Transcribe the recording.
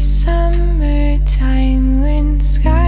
summertime when sky